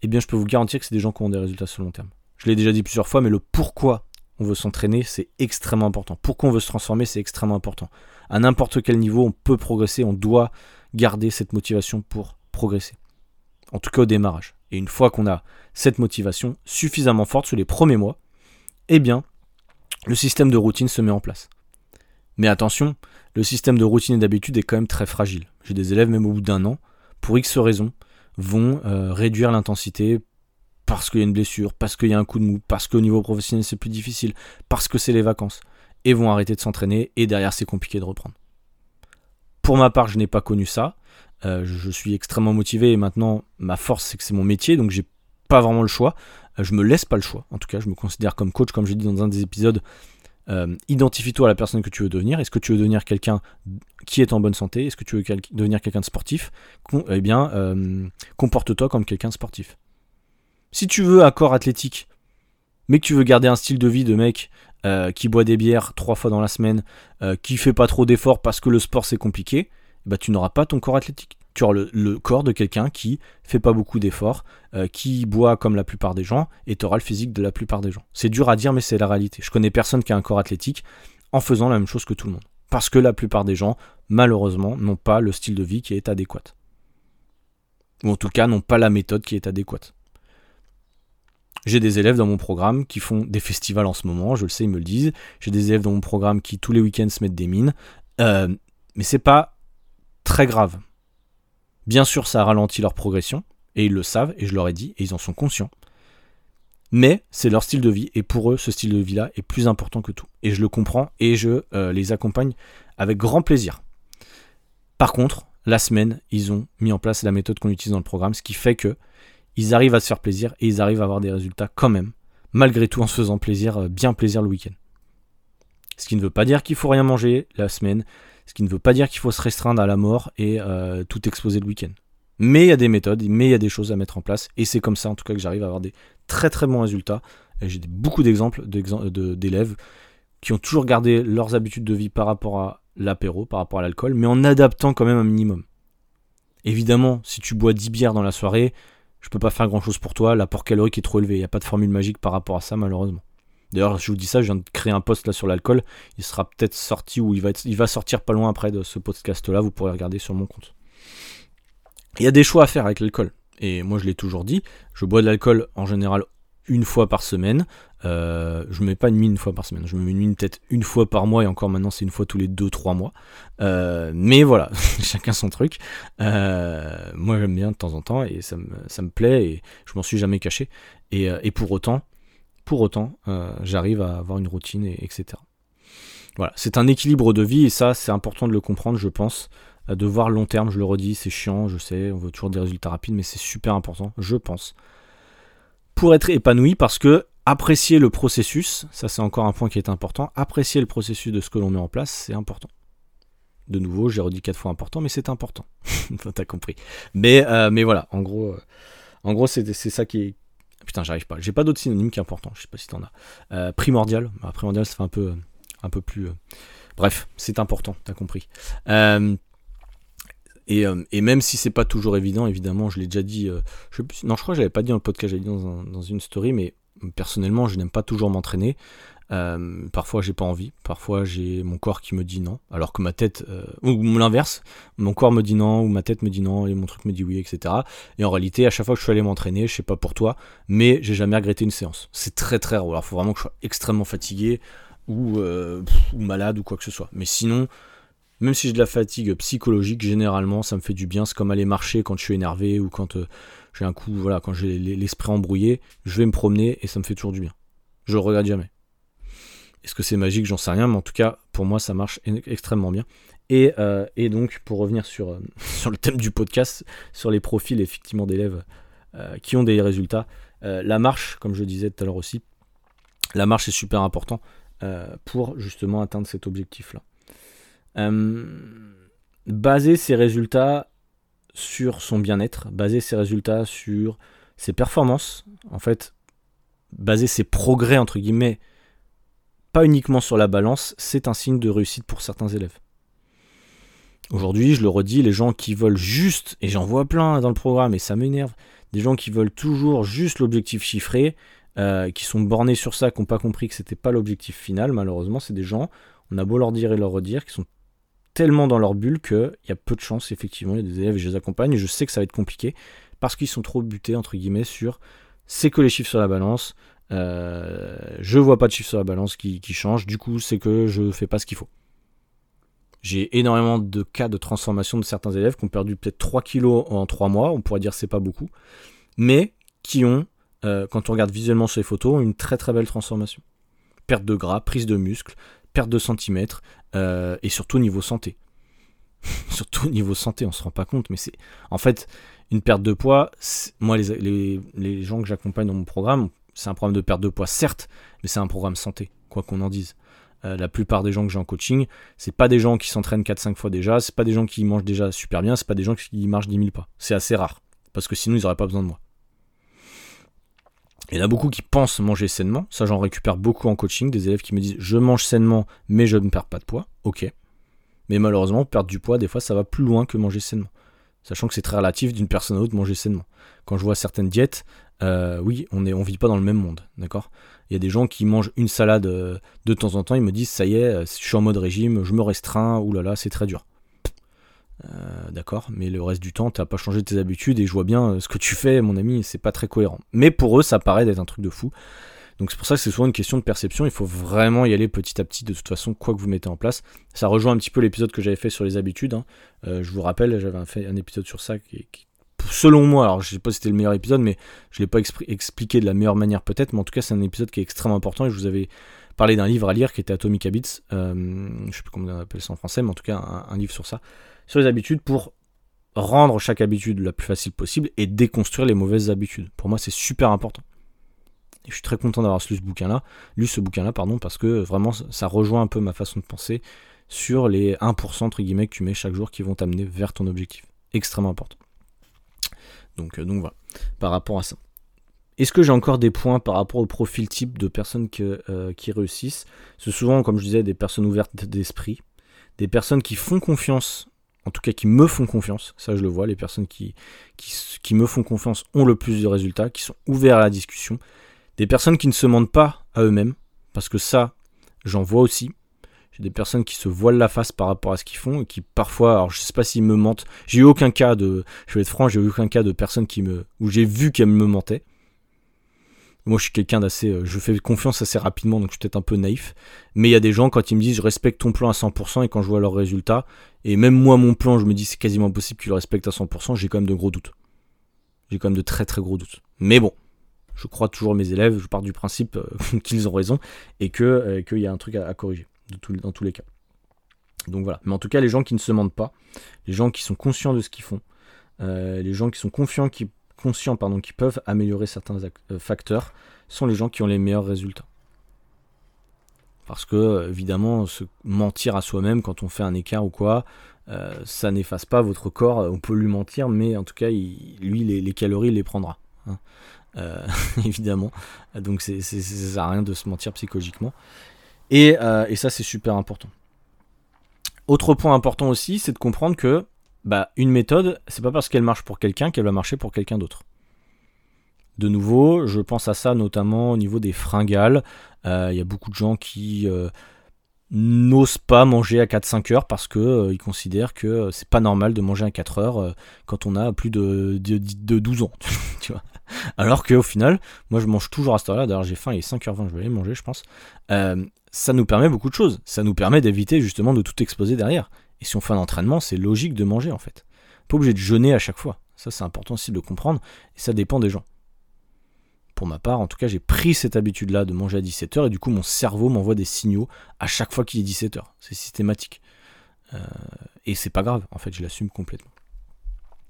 Speaker 1: eh bien je peux vous garantir que c'est des gens qui ont des résultats sur le long terme. Je l'ai déjà dit plusieurs fois, mais le pourquoi on veut s'entraîner, c'est extrêmement important. Pourquoi on veut se transformer, c'est extrêmement important. À n'importe quel niveau, on peut progresser, on doit garder cette motivation pour progresser. En tout cas au démarrage. Et une fois qu'on a cette motivation suffisamment forte sur les premiers mois, eh bien, le système de routine se met en place. Mais attention, le système de routine et d'habitude est quand même très fragile. J'ai des élèves, même au bout d'un an, pour X raisons, vont euh, réduire l'intensité parce qu'il y a une blessure, parce qu'il y a un coup de mou, parce qu'au niveau professionnel c'est plus difficile, parce que c'est les vacances, et vont arrêter de s'entraîner, et derrière c'est compliqué de reprendre. Pour ma part, je n'ai pas connu ça. Euh, je suis extrêmement motivé et maintenant ma force c'est que c'est mon métier, donc j'ai pas vraiment le choix. Euh, je me laisse pas le choix. En tout cas, je me considère comme coach, comme j'ai dit dans un des épisodes. Euh, identifie-toi à la personne que tu veux devenir. Est-ce que tu veux devenir quelqu'un qui est en bonne santé? Est-ce que tu veux devenir quelqu'un de sportif? Eh bien, euh, comporte-toi comme quelqu'un de sportif. Si tu veux un corps athlétique, mais que tu veux garder un style de vie de mec euh, qui boit des bières trois fois dans la semaine, qui fait pas trop d'efforts parce que le sport c'est compliqué, bah, tu n'auras pas ton corps athlétique tu auras le, corps de quelqu'un qui fait pas beaucoup d'efforts, euh, qui boit comme la plupart des gens, et tu auras le physique de la plupart des gens. C'est dur à dire, mais c'est la réalité. Je connais personne qui a un corps athlétique en faisant la même chose que tout le monde. Parce que la plupart des gens, malheureusement, n'ont pas le style de vie qui est adéquat. Ou en tout cas, n'ont pas la méthode qui est adéquate. J'ai des élèves dans mon programme qui font des festivals en ce moment, je le sais, ils me le disent. J'ai des élèves dans mon programme qui tous les week-ends se mettent des mines. Euh, mais c'est pas très grave. Bien sûr, ça ralentit leur progression, et ils le savent, et je leur ai dit, et ils en sont conscients. Mais c'est leur style de vie, et pour eux, ce style de vie-là est plus important que tout. Et je le comprends, et je euh, les accompagne avec grand plaisir. Par contre, la semaine, ils ont mis en place la méthode qu'on utilise dans le programme, ce qui fait que ils arrivent à se faire plaisir, et ils arrivent à avoir des résultats quand même, malgré tout en se faisant plaisir, euh, bien plaisir le week-end. Ce qui ne veut pas dire qu'il faut rien manger la semaine, ce qui ne veut pas dire qu'il faut se restreindre à la mort et euh, tout exposer le week-end. Mais il y a des méthodes, mais il y a des choses à mettre en place. Et c'est comme ça, en tout cas, que j'arrive à avoir des très très bons résultats. J'ai beaucoup d'exemples d'élèves qui ont toujours gardé leurs habitudes de vie par rapport à l'apéro, par rapport à l'alcool, mais en adaptant quand même un minimum. Évidemment, si tu bois 10 bières dans la soirée, je peux pas faire grand chose pour toi, l'apport calorique est trop élevé. Il n'y a pas de formule magique par rapport à ça, malheureusement. D'ailleurs, je vous dis ça, je viens de créer un post là sur l'alcool. Il sera peut-être sorti ou il va, il va sortir pas loin après de ce podcast là. Vous pourrez regarder sur mon compte. Il y a des choix à faire avec l'alcool. Et moi, je l'ai toujours dit. Je bois de l'alcool en général une fois par semaine. Euh, je ne mets pas une mine une fois par semaine. Je me mets une mine peut-être une fois par mois et encore maintenant c'est une fois tous les 2-3 mois. Euh, mais voilà, chacun son truc. Euh, moi j'aime bien de temps en temps et ça me, me plaît et je m'en suis jamais caché. Et, pour autant, pour autant, euh, j'arrive à avoir une routine, et, etc. Voilà, c'est un équilibre de vie et ça, c'est important de le comprendre, je pense. Euh, de voir long terme, je le redis, c'est chiant, je sais, on veut toujours des résultats rapides, mais c'est super important, je pense. Pour être épanoui, parce que apprécier le processus, ça c'est encore un point qui est important, apprécier le processus de ce que l'on met en place, c'est important. De nouveau, j'ai redit quatre fois important, mais c'est important. T'as compris. Mais, euh, mais voilà, en gros, en gros c'est ça qui est, Putain, j'arrive pas. J'ai pas d'autres synonymes qui est important. Je sais pas si t'en as. Euh, primordial. Bah, primordial, ça fait un peu, un peu plus. Euh, bref, c'est important. T'as compris. Euh, Et, même si c'est pas toujours évident, évidemment, je l'ai déjà dit, je, non, je crois que j'avais pas dit dans le podcast, j'avais dit dans, une story, mais personnellement, je n'aime pas toujours m'entraîner. Euh, parfois j'ai pas envie, parfois j'ai mon corps qui me dit non, alors que ma tête, euh, ou l'inverse, mon corps me dit non, ou ma tête me dit non, et mon truc me dit oui, etc. Et en réalité, à chaque fois que je suis allé m'entraîner, je sais pas pour toi, mais j'ai jamais regretté une séance. C'est très très rare. Alors faut vraiment que je sois extrêmement fatigué, ou, euh, ou malade, ou quoi que ce soit. Mais sinon, même si j'ai de la fatigue psychologique, généralement ça me fait du bien. C'est comme aller marcher quand je suis énervé, ou quand j'ai un coup, voilà, quand j'ai l'esprit embrouillé, je vais me promener et ça me fait toujours du bien. Je le regrette jamais. Est-ce que c'est magique? J'en sais rien, mais en tout cas, pour moi, ça marche extrêmement bien. Et, euh, donc, pour revenir sur, euh, sur le thème du podcast, sur les profils effectivement d'élèves euh, qui ont des résultats, la marche, comme je disais tout à l'heure aussi, la marche est super important pour justement atteindre cet objectif-là. Baser ses résultats sur son bien-être, baser ses résultats sur ses performances, en fait, baser ses progrès, entre guillemets, pas uniquement sur la balance, c'est un signe de réussite pour certains élèves. Aujourd'hui, je le redis, les gens qui veulent juste, et j'en vois plein dans le programme et ça m'énerve, des gens qui veulent toujours juste l'objectif chiffré, euh, qui sont bornés sur ça, qui n'ont pas compris que c'était pas l'objectif final, malheureusement, c'est des gens, on a beau leur dire et leur redire, qui sont tellement dans leur bulle qu'il y a peu de chance, effectivement, il y a des élèves et je les accompagne, et je sais que ça va être compliqué, parce qu'ils sont trop butés, entre guillemets, sur c'est que les chiffres sur la balance, euh, je vois pas de chiffre sur la balance qui, change, du coup c'est que je fais pas ce qu'il faut. J'ai énormément de cas de transformation de certains élèves qui ont perdu peut-être 3 kilos en 3 mois, on pourrait dire c'est pas beaucoup, mais qui ont, euh, quand on regarde visuellement sur les photos, une très très belle transformation. Perte de gras, prise de muscle, perte de centimètres, euh, et surtout niveau santé. surtout niveau santé, on se rend pas compte, mais c'est en fait une perte de poids. Moi, les, les gens que j'accompagne dans mon programme, c'est un programme de perte de poids, certes, mais c'est un programme santé, quoi qu'on en dise. Euh, la plupart des gens que j'ai en coaching, c'est pas des gens qui s'entraînent 4-5 fois déjà, c'est pas des gens qui mangent déjà super bien, c'est pas des gens qui marchent 10 000 pas. C'est assez rare, parce que sinon ils n'auraient pas besoin de moi. Il y en a beaucoup qui pensent manger sainement, ça j'en récupère beaucoup en coaching, des élèves qui me disent je mange sainement mais je ne perds pas de poids, ok. Mais malheureusement, perdre du poids, des fois ça va plus loin que manger sainement. Sachant que c'est très relatif d'une personne à l'autre manger sainement. Quand je vois certaines diètes, euh, oui, on ne vit pas dans le même monde, d'accord? Il y a des gens qui mangent une salade euh, de temps en temps, ils me disent ça y est, euh, je suis en mode régime, je me restreins, oulala, c'est très dur. D'accord, mais le reste du temps, tu n'as pas changé tes habitudes et je vois bien ce que tu fais, mon ami, c'est pas très cohérent. Mais pour eux, ça paraît d'être un truc de fou. Donc c'est pour ça que c'est souvent une question de perception, il faut vraiment y aller petit à petit de toute façon, quoi que vous mettez en place. Ça rejoint un petit peu l'épisode que j'avais fait sur les habitudes. Hein. je vous rappelle, j'avais fait un épisode sur ça qui, qui, selon moi, alors je sais pas si c'était le meilleur épisode, mais je l'ai pas expliqué de la meilleure manière peut-être, mais en tout cas c'est un épisode qui est extrêmement important et je vous avais parlé d'un livre à lire qui était Atomic Habits, euh, je sais plus comment on appelle ça en français, mais en tout cas un, livre sur ça, sur les habitudes pour rendre chaque habitude la plus facile possible et déconstruire les mauvaises habitudes. Pour moi c'est super important. Je suis très content d'avoir lu ce bouquin-là, lu ce bouquin-là, pardon, parce que vraiment ça rejoint un peu ma façon de penser sur les 1% entre guillemets que tu mets chaque jour qui vont t'amener vers ton objectif. Extrêmement important. Donc, euh, donc voilà, par rapport à ça. Est-ce que j'ai encore des points par rapport au profil type de personnes euh, qui réussissent? C'est souvent, comme je disais, des personnes ouvertes d'esprit, des personnes qui font confiance, en tout cas qui me font confiance, ça je le vois, les personnes qui, qui, me font confiance ont le plus de résultats, qui sont ouverts à la discussion, des personnes qui ne se mentent pas à eux-mêmes, parce que ça, j'en vois aussi, des personnes qui se voilent la face par rapport à ce qu'ils font et qui parfois, alors je sais pas s'ils me mentent, j'ai eu aucun cas de, je vais être franc, j'ai eu aucun cas de personnes qui me, où j'ai vu qu'elles me mentaient. Moi, je suis quelqu'un d'assez, euh, je fais confiance assez rapidement, donc je suis peut-être un peu naïf. Mais il y a des gens quand ils me disent, je respecte ton plan à 100%, et quand je vois leurs résultats, et même moi, mon plan, je me dis, c'est quasiment impossible qu'ils le respectent à 100%, j'ai quand même de gros doutes. J'ai quand même de très très gros doutes. Mais bon, je crois toujours mes élèves, je pars du principe euh, qu'ils ont raison, et euh, qu'il y a un truc à corriger dans tous les cas. Donc voilà. Mais en tout cas, les gens qui ne se mentent pas, les gens qui sont conscients de ce qu'ils font, les gens qui sont confiants, qui, conscients, pardon, qui peuvent améliorer certains euh, facteurs, sont les gens qui ont les meilleurs résultats. Parce que, évidemment, se mentir à soi-même quand on fait un écart ou quoi, euh, ça n'efface pas votre corps. On peut lui mentir, mais en tout cas, lui, les, calories, il les prendra. Hein. évidemment. Donc, c'est, ça sert à rien de se mentir psychologiquement. Euh, et, ça, c'est super important. Autre point important aussi, c'est de comprendre que bah, une méthode, c'est pas parce qu'elle marche pour quelqu'un qu'elle va marcher pour quelqu'un d'autre. De nouveau, je pense à ça notamment au niveau des fringales. Euh, il y a beaucoup de gens qui euh, n'osent pas manger à 4-5 heures parce qu'ils euh, considèrent que c'est pas normal de manger à 4 heures quand on a plus de, de, de 12 ans. tu vois Alors qu'au final, moi je mange toujours à cette heure-là. D'ailleurs, j'ai faim, il est 5h20, je vais aller manger, je pense. ça nous permet beaucoup de choses. Ça nous permet d'éviter justement de tout exploser derrière. Et si on fait un entraînement, c'est logique de manger en fait. Pas obligé de jeûner à chaque fois. Ça, c'est important aussi de le comprendre. Et ça dépend des gens pour ma part, en tout cas, j'ai pris cette habitude-là de manger à 17h et du coup, mon cerveau m'envoie des signaux à chaque fois qu'il est 17h. C'est systématique. Euh, et c'est pas grave, en fait, je l'assume complètement.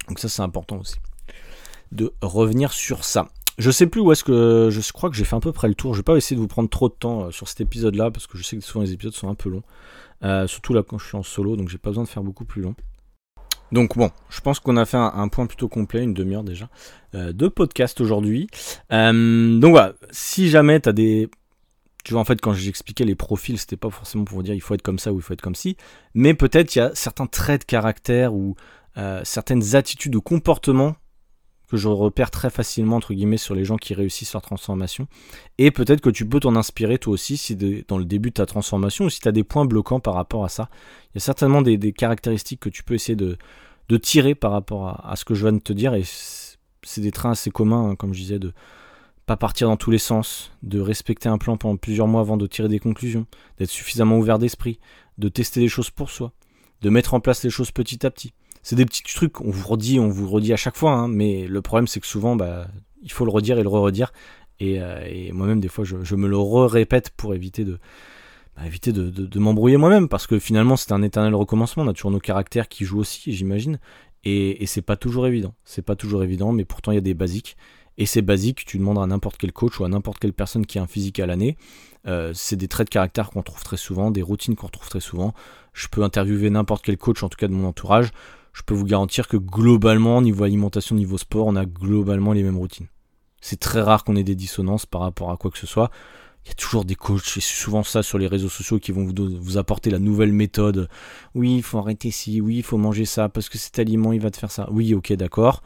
Speaker 1: Donc, ça, c'est important aussi. De revenir sur ça. Je sais plus où est-ce que. Je crois que j'ai fait à peu près le tour. Je vais pas essayer de vous prendre trop de temps euh, sur cet épisode-là parce que je sais que souvent les épisodes sont un peu longs. Euh, surtout là quand je suis en solo, donc j'ai pas besoin de faire beaucoup plus long. Donc bon, je pense qu'on a fait un, point plutôt complet, une demi-heure déjà, euh, de podcast aujourd'hui. Euh, donc voilà, si jamais tu as des... Tu vois, en fait, quand j'expliquais les profils, c'était pas forcément pour dire il faut être comme ça ou il faut être comme ci, mais peut-être il y a certains traits de caractère ou certaines attitudes ou comportements que je repère très facilement entre guillemets sur les gens qui réussissent leur transformation. Et peut-être que tu peux t'en inspirer toi aussi si dans le début de ta transformation ou si tu as des points bloquants par rapport à ça. Il y a certainement des, caractéristiques que tu peux essayer de, tirer par rapport à, ce que je viens de te dire. Et c'est des trains assez communs, hein, comme je disais, de pas partir dans tous les sens, de respecter un plan pendant plusieurs mois avant de tirer des conclusions, d'être suffisamment ouvert d'esprit, de tester les choses pour soi, de mettre en place les choses petit à petit c'est des petits trucs, on vous redit, on vous redit à chaque fois, hein, mais le problème c'est que souvent, bah, il faut le redire et le re-redire. Et, euh, moi-même, des fois, je, me le répète pour éviter de, bah, éviter de, m'embrouiller moi-même, parce que finalement, c'est un éternel recommencement. On a toujours nos caractères qui jouent aussi, j'imagine. Et, c'est pas toujours évident. C'est pas toujours évident, mais pourtant, il y a des basiques. Et ces basiques, tu demandes à n'importe quel coach ou à n'importe quelle personne qui a un physique à l'année. Euh, c'est des traits de caractère qu'on trouve très souvent, des routines qu'on retrouve très souvent. Je peux interviewer n'importe quel coach, en tout cas de mon entourage je peux vous garantir que globalement, niveau alimentation, niveau sport, on a globalement les mêmes routines. C'est très rare qu'on ait des dissonances par rapport à quoi que ce soit. Il y a toujours des coachs, c'est souvent ça sur les réseaux sociaux, qui vont vous, vous apporter la nouvelle méthode. Oui, il faut arrêter ci, oui, il faut manger ça, parce que cet aliment, il va te faire ça. Oui, ok, d'accord.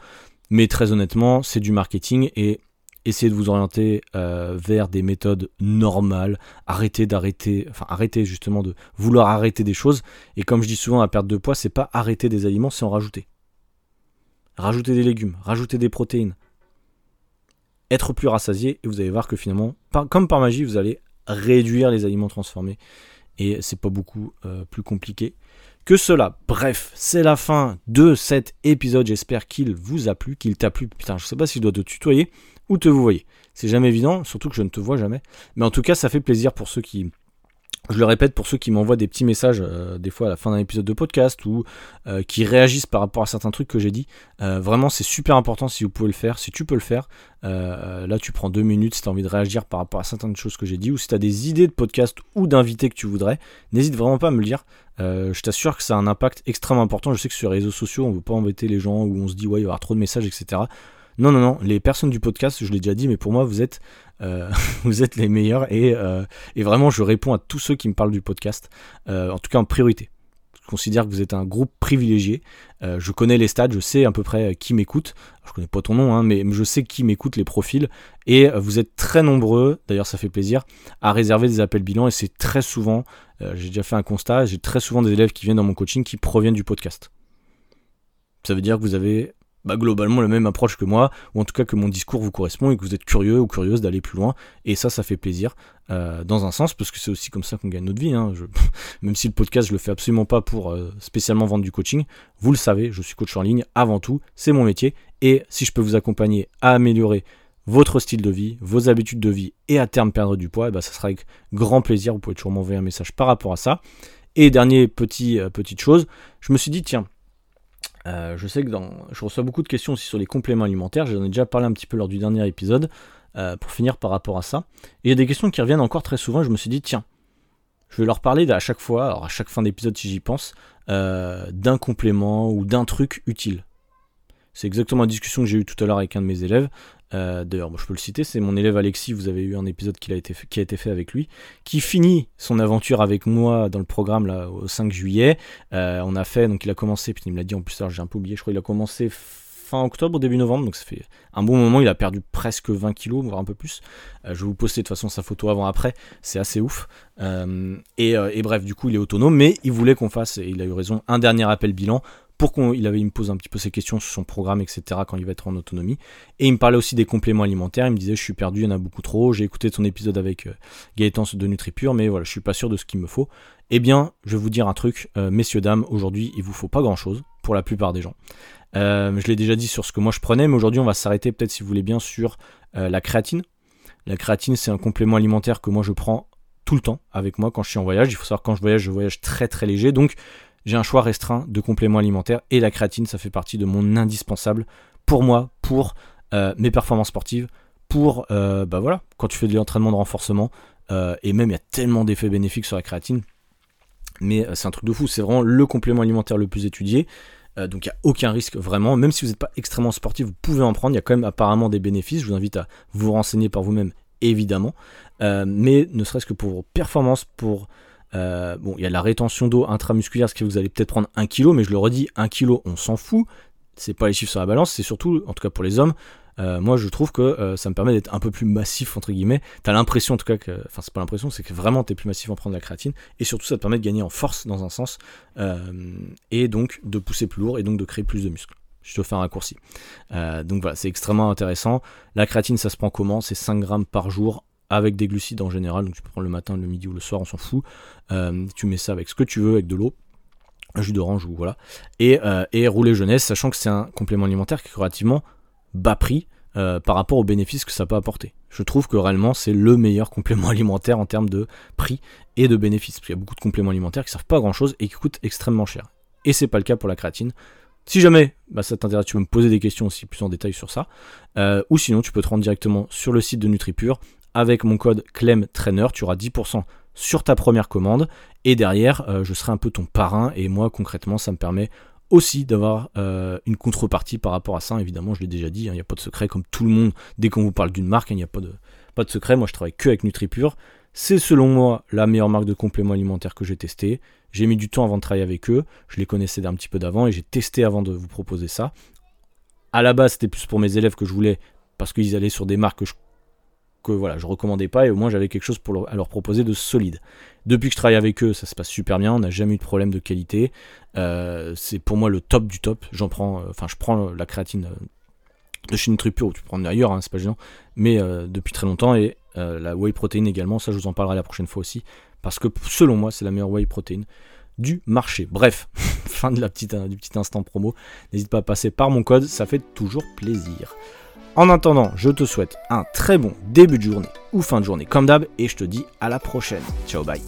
Speaker 1: Mais très honnêtement, c'est du marketing, et essayez de vous orienter euh, vers des méthodes normales, arrêtez d'arrêter, enfin arrêtez justement de vouloir arrêter des choses. Et comme je dis souvent, la perte de poids, c'est pas arrêter des aliments, c'est en rajouter. Rajouter des légumes, rajouter des protéines, être plus rassasié, et vous allez voir que finalement, comme par magie, vous allez réduire les aliments transformés. Et c'est pas beaucoup euh, plus compliqué que cela. Bref, c'est la fin de cet épisode. J'espère qu'il vous a plu, qu'il t'a plu. Putain, je sais pas si je dois te tutoyer ou te vous voyez. C'est jamais évident, surtout que je ne te vois jamais. Mais en tout cas, ça fait plaisir pour ceux qui, je le répète pour ceux qui m'envoient des petits messages euh, des fois à la fin d'un épisode de podcast ou euh, qui réagissent par rapport à certains trucs que j'ai dit. Euh, vraiment, c'est super important si vous pouvez le faire, si tu peux le faire. là, tu prends deux minutes si tu as envie de réagir par rapport à certaines choses que j'ai dit ou si tu as des idées de podcast ou d'invités que tu voudrais. N'hésite vraiment pas à me le dire. je t'assure que ça a un impact extrêmement important. Je sais que sur les réseaux sociaux, on ne veut pas embêter les gens où on se dit ouais, il y avoir trop de messages, etc. Non, non, non, les personnes du podcast, je l'ai déjà dit, mais pour moi, vous êtes, euh, vous êtes les meilleurs euh, et, vraiment, je réponds à tous ceux qui me parlent du podcast, euh, en tout cas en priorité. Je considère que vous êtes un groupe privilégié. je connais les stades, je sais à peu près qui m'écoute. Je connais pas ton nom, hein, mais je sais qui m'écoute, les profils. Et vous êtes très nombreux, d'ailleurs ça fait plaisir, à réserver des appels bilans. Et c'est très souvent, j'ai déjà fait un constat, j'ai très souvent des élèves qui viennent dans mon coaching qui proviennent du podcast. Ça veut dire que vous avez bah, globalement la même approche que moi, ou en tout cas que mon discours vous correspond et que vous êtes curieux ou curieuse d'aller plus loin. Et ça, ça fait plaisir euh, dans un sens, parce que c'est aussi comme ça qu'on gagne notre vie. Hein. même si le podcast, je le fais absolument pas pour euh, spécialement vendre du coaching, vous le savez, je suis coach en ligne avant tout, c'est mon métier. Et si je peux vous accompagner à améliorer votre style de vie, vos habitudes de vie et à terme perdre du poids, bah, ça sera avec grand plaisir. Vous pouvez toujours m'envoyer un message par rapport à ça. Et dernier petit, euh, petite chose, je me suis dit, tiens, euh, je sais que je reçois beaucoup de questions aussi sur les compléments alimentaires. J'en ai déjà parlé un petit peu lors du dernier épisode. Euh, pour finir par rapport à ça. Et il y a des questions qui reviennent encore très souvent. Je me suis dit, tiens, je vais leur parler à chaque fois, à chaque fin d'épisode si j'y pense, euh, d'un complément ou d'un truc utile. C'est exactement la discussion que j'ai eue tout à l'heure avec un de mes élèves. D'ailleurs, je peux le citer, c'est mon élève Alexis, vous avez eu un épisode qui a, été fait, qui a été fait avec lui, qui finit son aventure avec moi dans le programme là, au 5 juillet. on a fait, donc il a commencé, puis il me l'a dit en plus, j'ai un peu oublié, je crois qu'il a commencé fin octobre, début novembre, donc ça fait un bon moment, il a perdu presque 20 kilos, voire un peu plus. je vais vous poster de toute façon sa photo avant-après, c'est assez ouf. et, et, bref, du coup, il est autonome, mais il voulait qu'on fasse, et il a eu raison, un dernier appel bilan pour qu'il me pose un petit peu ses questions sur son programme, etc., quand il va être en autonomie. Et il me parlait aussi des compléments alimentaires. Il me disait, je suis perdu, il y en a beaucoup trop. J'ai écouté ton épisode avec euh, Gaëtan de NutriPure, mais voilà, je suis pas sûr de ce qu'il me faut. Eh bien, je vais vous dire un truc, euh, messieurs, dames, aujourd'hui, il vous faut pas grand chose, pour la plupart des gens. Euh, je l'ai déjà dit sur ce que moi je prenais, mais aujourd'hui, on va s'arrêter, peut-être si vous voulez bien, sur la créatine. La créatine, c'est un complément alimentaire que moi je prends tout le temps avec moi quand je suis en voyage. Il faut savoir quand je voyage, je voyage très très léger. Donc j'ai un choix restreint de compléments alimentaires et la créatine, ça fait partie de mon indispensable pour moi, pour euh, mes performances sportives, pour, euh, bah voilà, quand tu fais de l'entraînement de renforcement, euh, et même il y a tellement d'effets bénéfiques sur la créatine, mais c'est un truc de fou, c'est vraiment le complément alimentaire le plus étudié. donc il n'y a aucun risque vraiment, même si vous n'êtes pas extrêmement sportif, vous pouvez en prendre, il y a quand même apparemment des bénéfices, je vous invite à vous renseigner par vous-même évidemment, mais ne serait-ce que pour vos performances, pour euh, bon, il y a la rétention d'eau intramusculaire, ce que vous allez peut-être prendre 1 kg, mais je le redis, 1 kg, on s'en fout. C'est pas les chiffres sur la balance, c'est surtout, en tout cas pour les hommes, euh, moi je trouve que euh, ça me permet d'être un peu plus massif, entre guillemets. T'as l'impression en tout cas que, enfin c'est pas l'impression, c'est que vraiment t'es plus massif en prenant de la créatine, et surtout ça te permet de gagner en force dans un sens, et donc de pousser plus lourd, et donc de créer plus de muscles. Je te fais un raccourci. donc voilà, c'est extrêmement intéressant. La créatine, ça se prend comment? C'est 5 grammes par jour avec des glucides en général, donc tu peux prendre le matin, le midi ou le soir, on s'en fout. Euh, tu mets ça avec ce que tu veux, avec de l'eau, un jus d'orange ou voilà. Et, euh, rouler jeunesse, sachant que c'est un complément alimentaire qui est relativement bas prix euh, par rapport aux bénéfices que ça peut apporter. Je trouve que réellement c'est le meilleur complément alimentaire en termes de prix et de bénéfices. Parce y a beaucoup de compléments alimentaires qui servent pas à grand chose et qui coûtent extrêmement cher. Et c'est pas le cas pour la créatine. Si jamais bah, ça t'intéresse, tu peux me poser des questions aussi plus en détail sur ça. ou sinon, tu peux te rendre directement sur le site de NutriPure avec mon code CLEMTRAINER, tu auras 10% sur ta première commande. Et derrière, euh, je serai un peu ton parrain. Et moi, concrètement, ça me permet aussi d'avoir euh, une contrepartie par rapport à ça. Évidemment, je l'ai déjà dit, il hein, n'y a pas de secret. Comme tout le monde, dès qu'on vous parle d'une marque, il n'y a pas de, pas secret. Moi, je travaille que avec NutriPure. C'est selon moi la meilleure marque de compléments alimentaires que j'ai testé. J'ai mis du temps avant de travailler avec eux. Je les connaissais d'un petit peu d'avant et j'ai testé avant de vous proposer ça. À la base, c'était plus pour mes élèves que je voulais parce qu'ils allaient sur des marques que je que voilà, je recommandais pas et au moins j'avais quelque chose pour leur, à leur proposer de solide. Depuis que je travaille avec eux, ça se passe super bien, on n'a jamais eu de problème de qualité. Euh, c'est pour moi le top du top. J'en prends, euh, enfin je prends la créatine euh, de chez Nutripure ou tu prends ailleurs, hein, c'est pas gênant, mais depuis très longtemps et la whey protein également, ça je vous en parlerai la prochaine fois aussi, parce que selon moi c'est la meilleure whey protein du marché. Bref, fin de la petite, du petit instant promo. N'hésite pas à passer par mon code, ça fait toujours plaisir. En attendant, je te souhaite un très bon début de journée ou fin de journée comme d'hab et je te dis à la prochaine. Ciao bye